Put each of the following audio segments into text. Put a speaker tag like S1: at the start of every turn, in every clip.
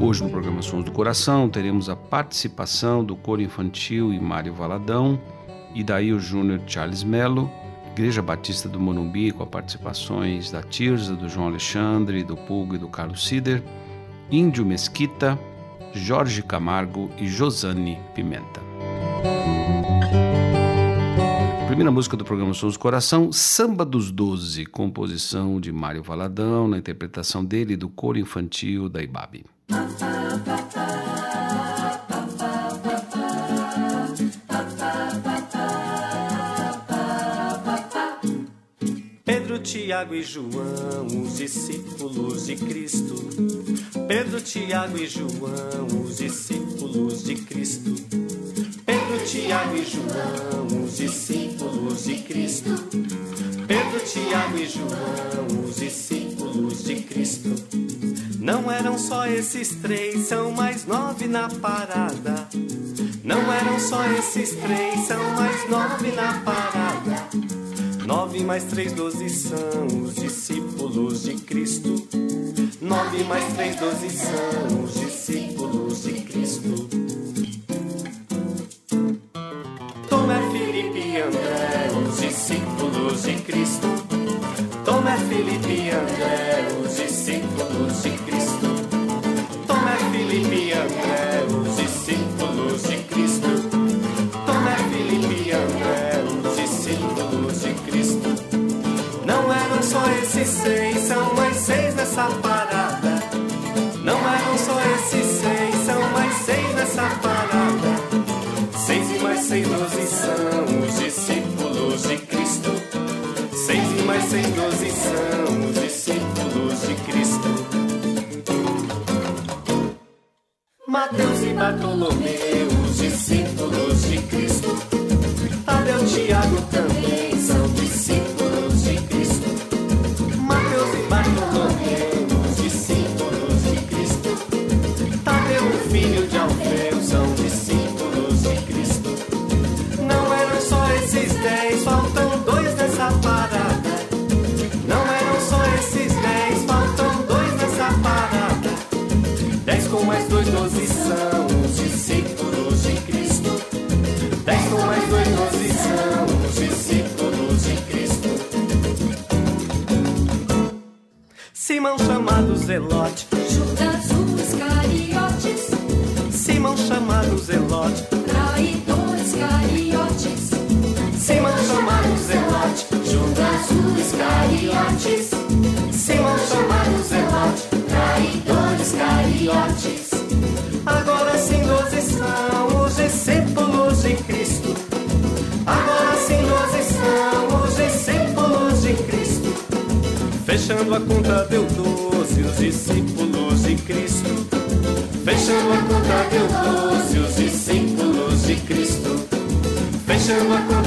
S1: Hoje no programa Sons do Coração teremos a participação do coro infantil e Mário Valadão, e daí o Júnior Charles Mello, Igreja Batista do Monumbi com as participações da Tirza, do João Alexandre, do Pulgo e do Carlos Sider, Índio Mesquita, Jorge Camargo e Josane Pimenta. Primeira música do programa Sons do Coração, Samba dos Doze, composição de Mário Valadão, na interpretação dele do coro infantil da Ibabe.
S2: Pedro, Tiago e João, os discípulos de Cristo. Pedro, Tiago e João, os discípulos de Cristo. Pedro, Tiago e João, os discípulos de Cristo. Pedro, Tiago e João, os discípulos de Cristo. Não eram só esses três, são mais nove na parada. Não eram só esses três, são mais nove na parada. Nove mais três, doze são os discípulos de Cristo. Nove mais três, doze são os discípulos de Cristo. Seis, doze são os discípulos de Cristo. Mateus e Bartolomeu, Fechando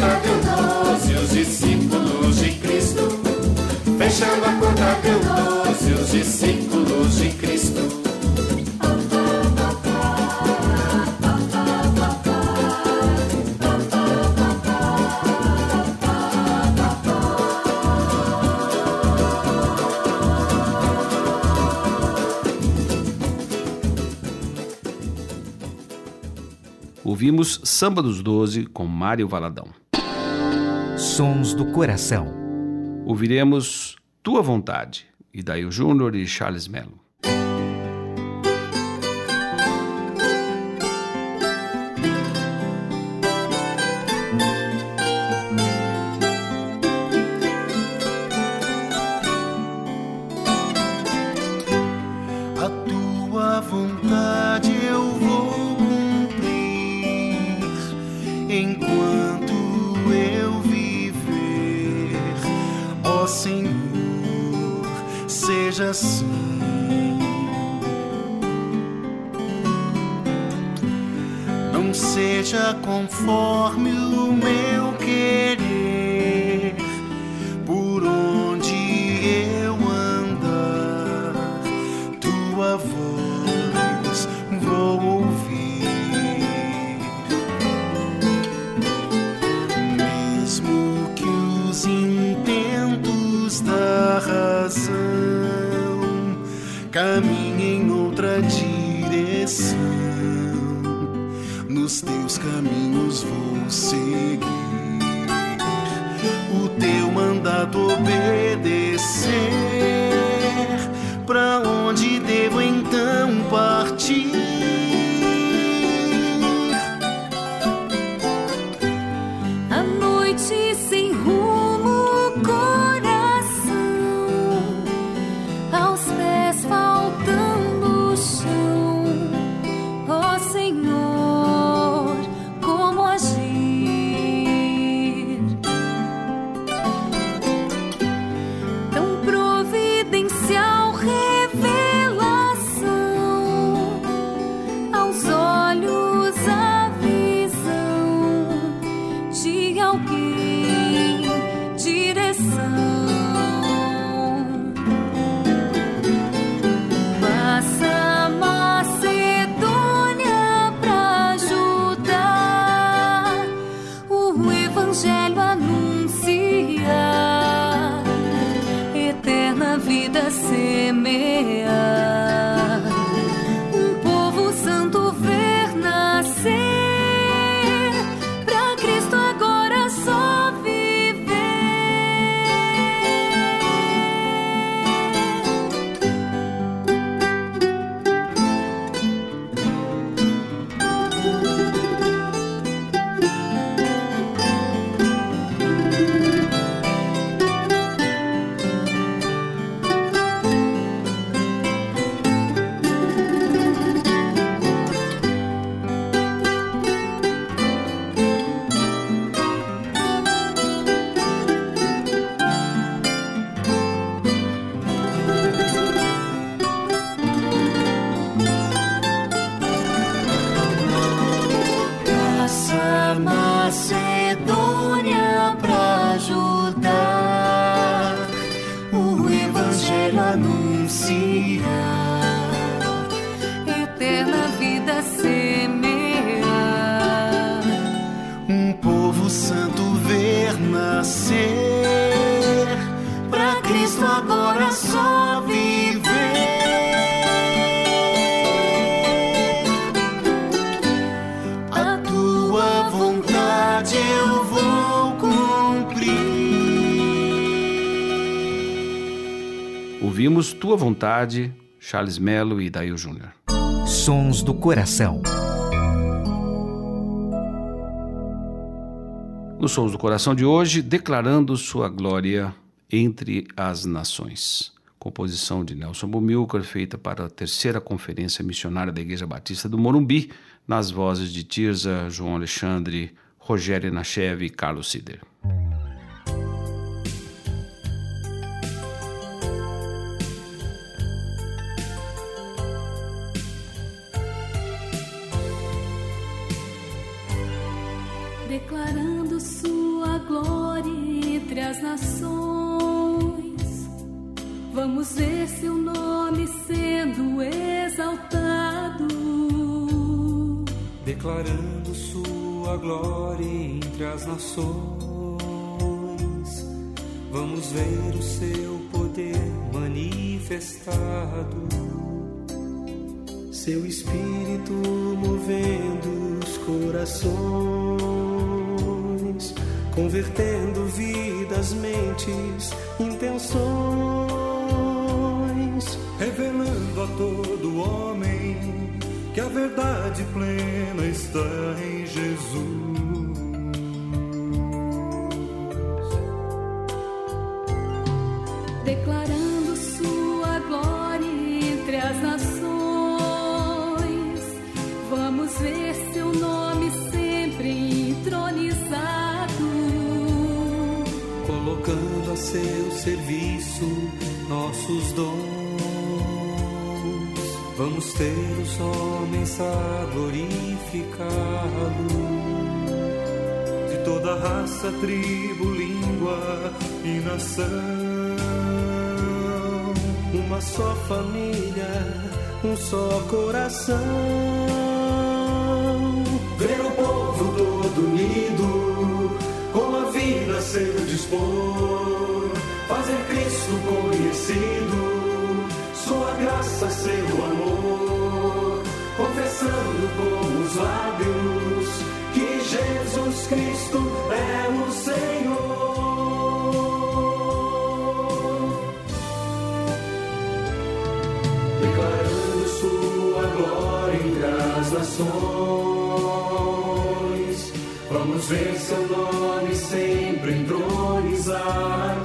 S1: Ouvimos Samba dos Doze com Mário Valadão.
S3: Sons do Coração.
S1: Ouviremos Tua Vontade, Idail Júnior e Charles Mello.
S4: Seja conforme o meu querer, caminhem em outra direção nos teus caminhos vou seguir, o teu mandato obedecer.
S1: Ouvimos Tua Vontade, Charles Mello e Dail Júnior.
S3: Sons do Coração.
S1: Nos Sons do Coração de hoje, declarando sua glória entre as nações. Composição de Nelson Bumilcar, feita para a terceira conferência missionária da Igreja Batista do Morumbi, nas vozes de Tirza, João Alexandre, Rogério Nachev e Carlos Sider.
S5: Entre as nações. Vamos ver seu nome sendo exaltado,
S6: declarando sua glória entre as nações. Vamos ver o seu poder manifestado, seu espírito movendo os
S7: corações, convertendo vidas, mentes, intenções,
S5: revelando a todo homem que a verdade plena está em Jesus. Colocando a seu serviço nossos dons. Vamos ter os homens a glorificá-lo. De toda raça, tribo, língua e nação
S7: uma só família, um só coração.
S6: Ver o povo graça, seu amor, confessando com os lábios que Jesus Cristo é o Senhor. declarando sua glória entre as nações. Vamos ver seu nome sempre entronizado,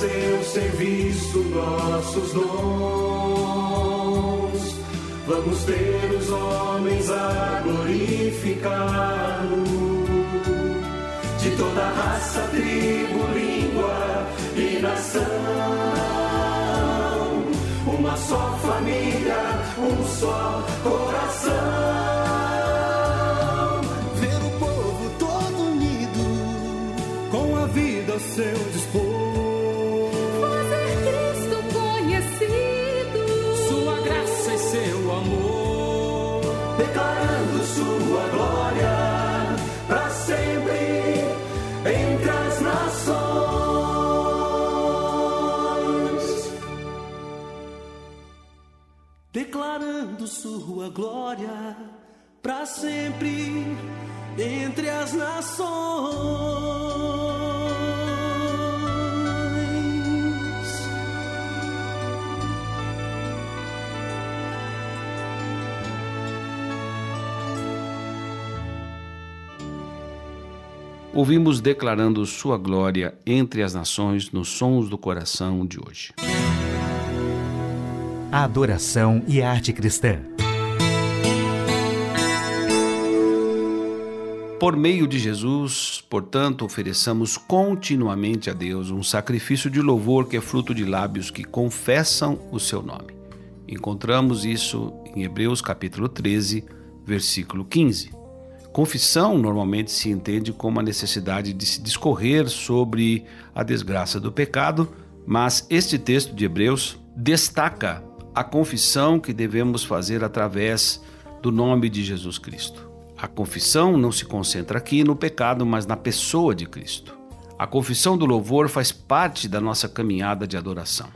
S6: seu serviço nossos dons. Vamos ter os homens a glorificá-lo, de toda raça, tribo, língua e nação uma só família, um só coração.
S7: Ver
S6: declarando sua glória para sempre entre as nações.
S1: Ouvimos declarando sua glória entre as nações nos sons do coração de hoje.
S3: A adoração e a arte cristã.
S1: Por meio de Jesus, portanto, ofereçamos continuamente a Deus um sacrifício de louvor que é fruto de lábios que confessam o seu nome. Encontramos isso em Hebreus capítulo 13, versículo 15. Confissão normalmente se entende como a necessidade de se discorrer sobre a desgraça do pecado, mas este texto de Hebreus destaca a confissão que devemos fazer através do nome de Jesus Cristo. A confissão não se concentra aqui no pecado, mas na pessoa de Cristo. A confissão do louvor faz parte da nossa caminhada de adoração.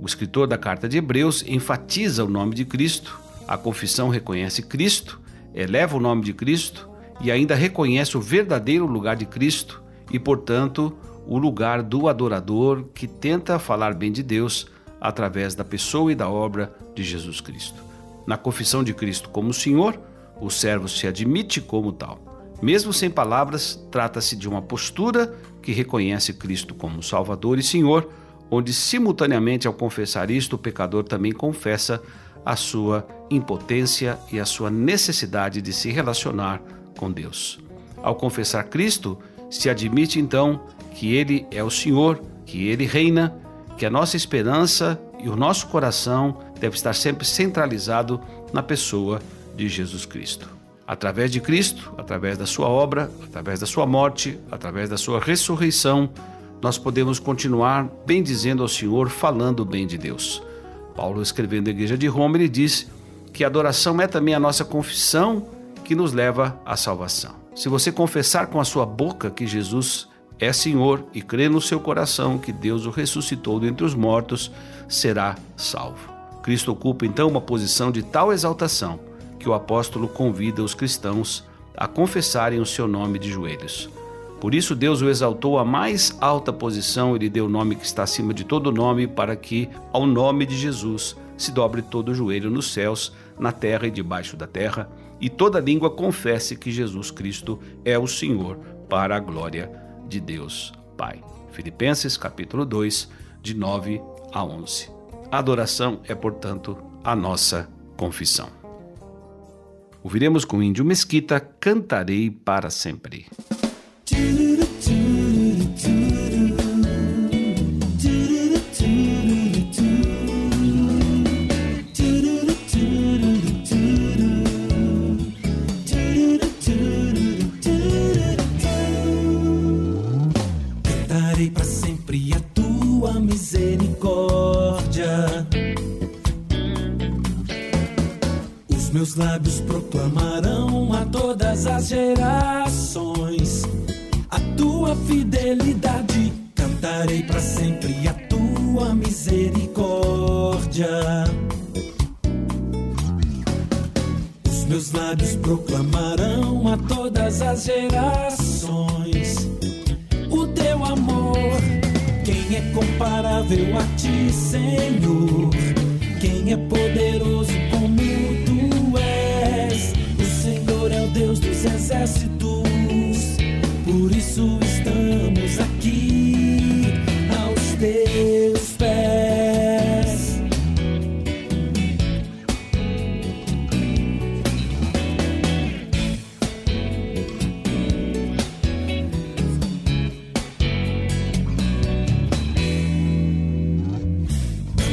S1: O escritor da carta de Hebreus enfatiza o nome de Cristo, a confissão reconhece Cristo, eleva o nome de Cristo e ainda reconhece o verdadeiro lugar de Cristo e, portanto, o lugar do adorador que tenta falar bem de Deus através da pessoa e da obra de Jesus Cristo. Na confissão de Cristo como Senhor, o servo se admite como tal. Mesmo sem palavras, trata-se de uma postura que reconhece Cristo como Salvador e Senhor, onde simultaneamente ao confessar isto, o pecador também confessa a sua impotência e a sua necessidade de se relacionar com Deus. Ao confessar Cristo, se admite então que Ele é o Senhor, que Ele reina, que a nossa esperança e o nosso coração deve estar sempre centralizado na pessoa de Jesus Cristo. Através de Cristo, através da sua obra, através da sua morte, através da sua ressurreição, nós podemos continuar bendizendo ao Senhor, falando bem de Deus. Paulo, escrevendo à igreja de Roma, ele diz que a adoração é também a nossa confissão que nos leva à salvação. Se você confessar com a sua boca que Jesus é Senhor e crer no seu coração que Deus o ressuscitou dentre os mortos, será salvo. Cristo ocupa então uma posição de tal exaltação que o apóstolo convida os cristãos a confessarem o seu nome de joelhos. Por isso, Deus o exaltou à mais alta posição, ele deu o nome que está acima de todo nome, para que, ao nome de Jesus, se dobre todo o joelho nos céus, na terra e debaixo da terra, e toda língua confesse que Jesus Cristo é o Senhor, para a glória de Deus Pai. Filipenses capítulo 2, de 9 a 11. A adoração é, portanto, a nossa confissão. Ouviremos com o índio Mesquita Cantarei para sempre.
S8: Os meus lábios proclamarão a todas as gerações a tua fidelidade. Cantarei para sempre a tua misericórdia. Os meus lábios proclamarão a todas as gerações o teu amor. Quem é comparável a ti, Senhor? Quem é poderoso dos exércitos. Por isso estamos aqui aos teus pés.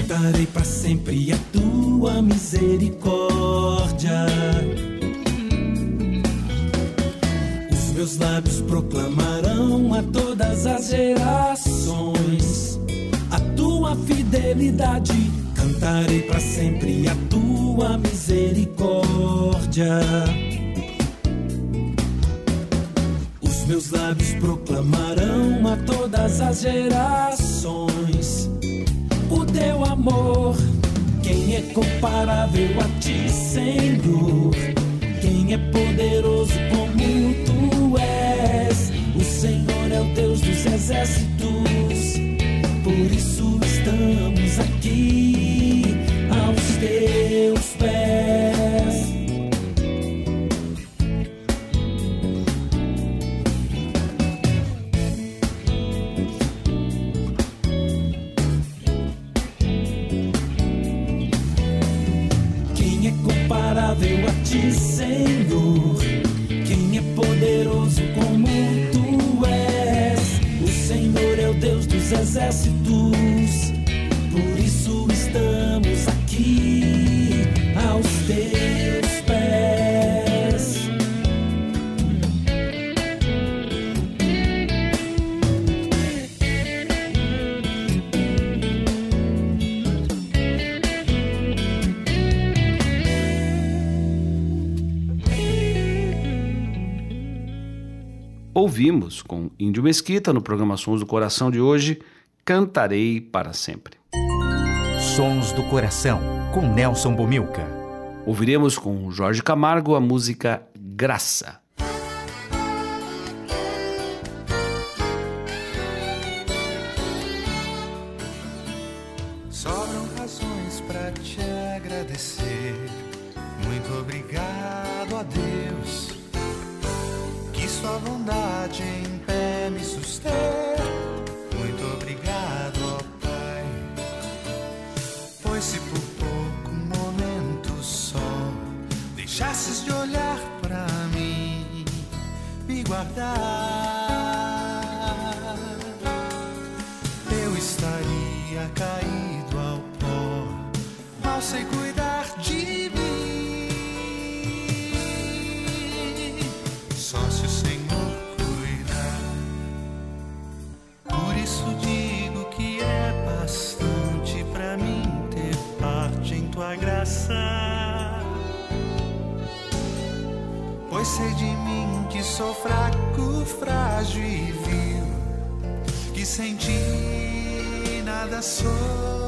S8: Cantarei para sempre a tua misericórdia. Meus lábios proclamarão a todas as gerações a tua fidelidade. Cantarei para sempre a tua misericórdia. Os meus lábios proclamarão a todas as gerações o teu amor. Quem é comparável a ti, Senhor? Quem é poderoso como tu és? O Senhor é o Deus dos exércitos. Por isso estamos aqui
S1: Ouvimos com Índio Mesquita no programa Sons do Coração de hoje, Cantarei para sempre.
S3: Sons do Coração, com Nelson Bomilca.
S1: Ouviremos com Jorge Camargo a música Graça.
S7: Sei de mim que sou fraco, frágil e vil que sem ti nada sou.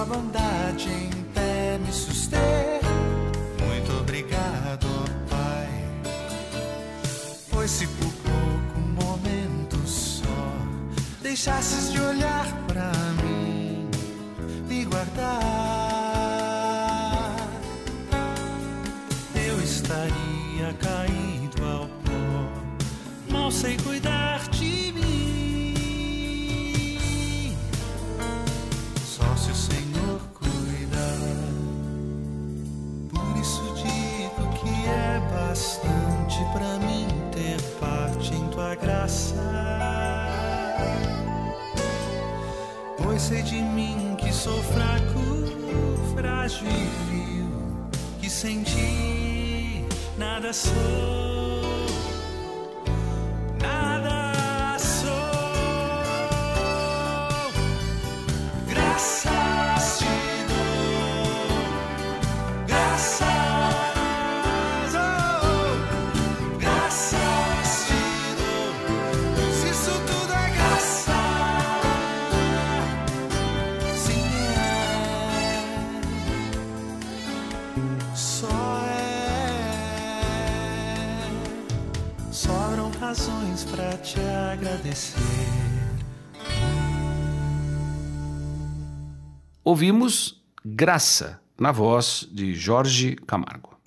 S7: Sua bondade em pé me sustém. Muito obrigado, Pai, pois se por pouco momento só deixasses de olhar pra mim, me guardar, eu estaria caído ao pó. Mal sei cuidar nada
S1: Ouvimos Graça, na voz de Jorge Camargo.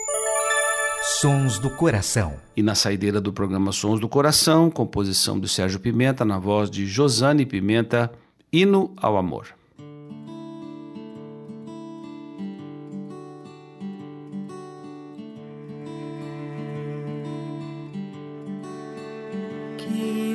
S3: Sons do Coração.
S1: E na saideira do programa Sons do Coração, composição de Sérgio Pimenta, na voz de Josane Pimenta, Hino ao Amor.
S5: Que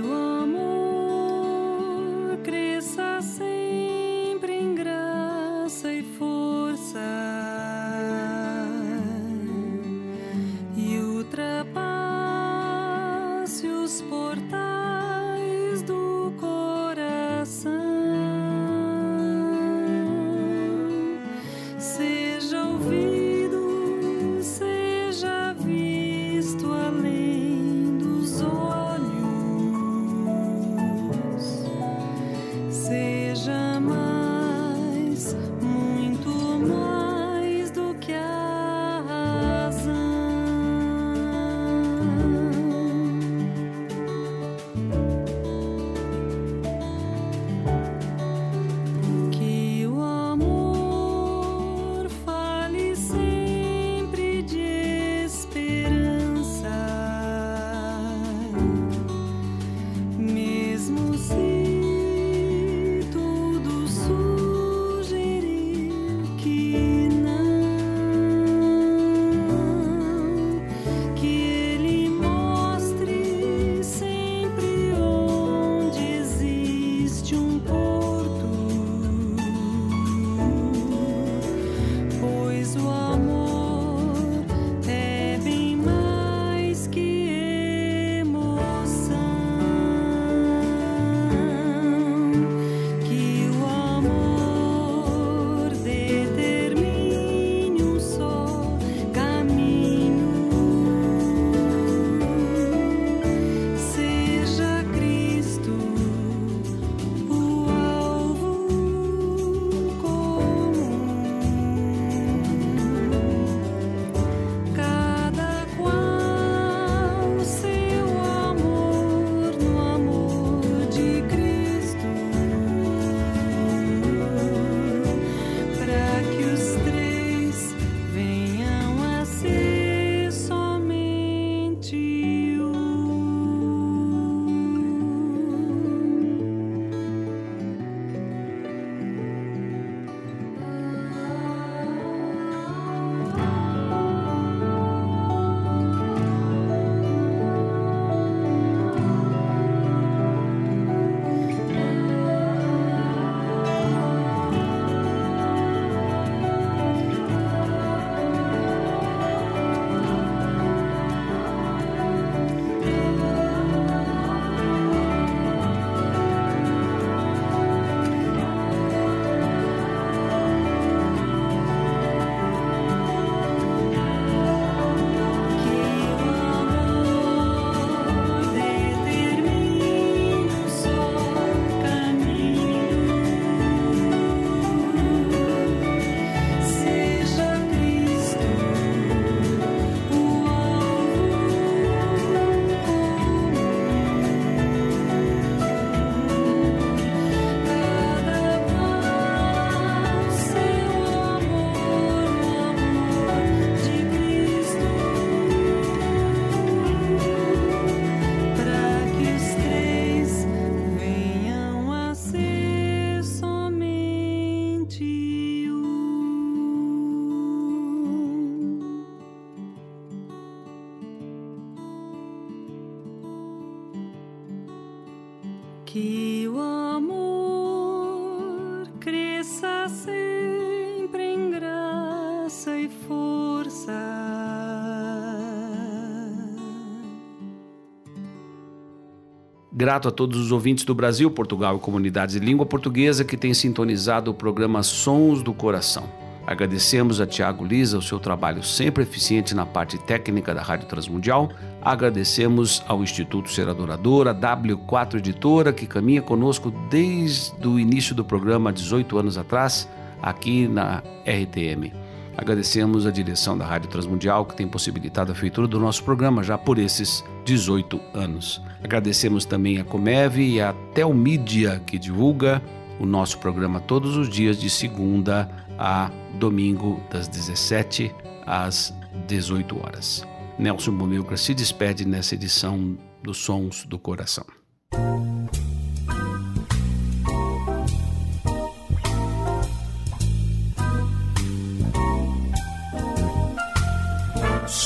S1: Grato a todos os ouvintes do Brasil, Portugal e comunidades de língua portuguesa que têm sintonizado o programa Sons do Coração. Agradecemos a Tiago Lisa o seu trabalho sempre eficiente na parte técnica da Rádio Transmundial. Agradecemos ao Instituto Ser Adorador, a W4 Editora, que caminha conosco desde o início do programa, 18 anos atrás, aqui na RTM. Agradecemos a direção da Rádio Transmundial, que tem possibilitado a feitura do nosso programa já por esses 18 anos. Agradecemos também a Comev e a Telmídia, que divulga o nosso programa todos os dias, de segunda a domingo, das 17 às 18 horas. Nelson Bumilcar se despede nessa edição dos Sons do Coração.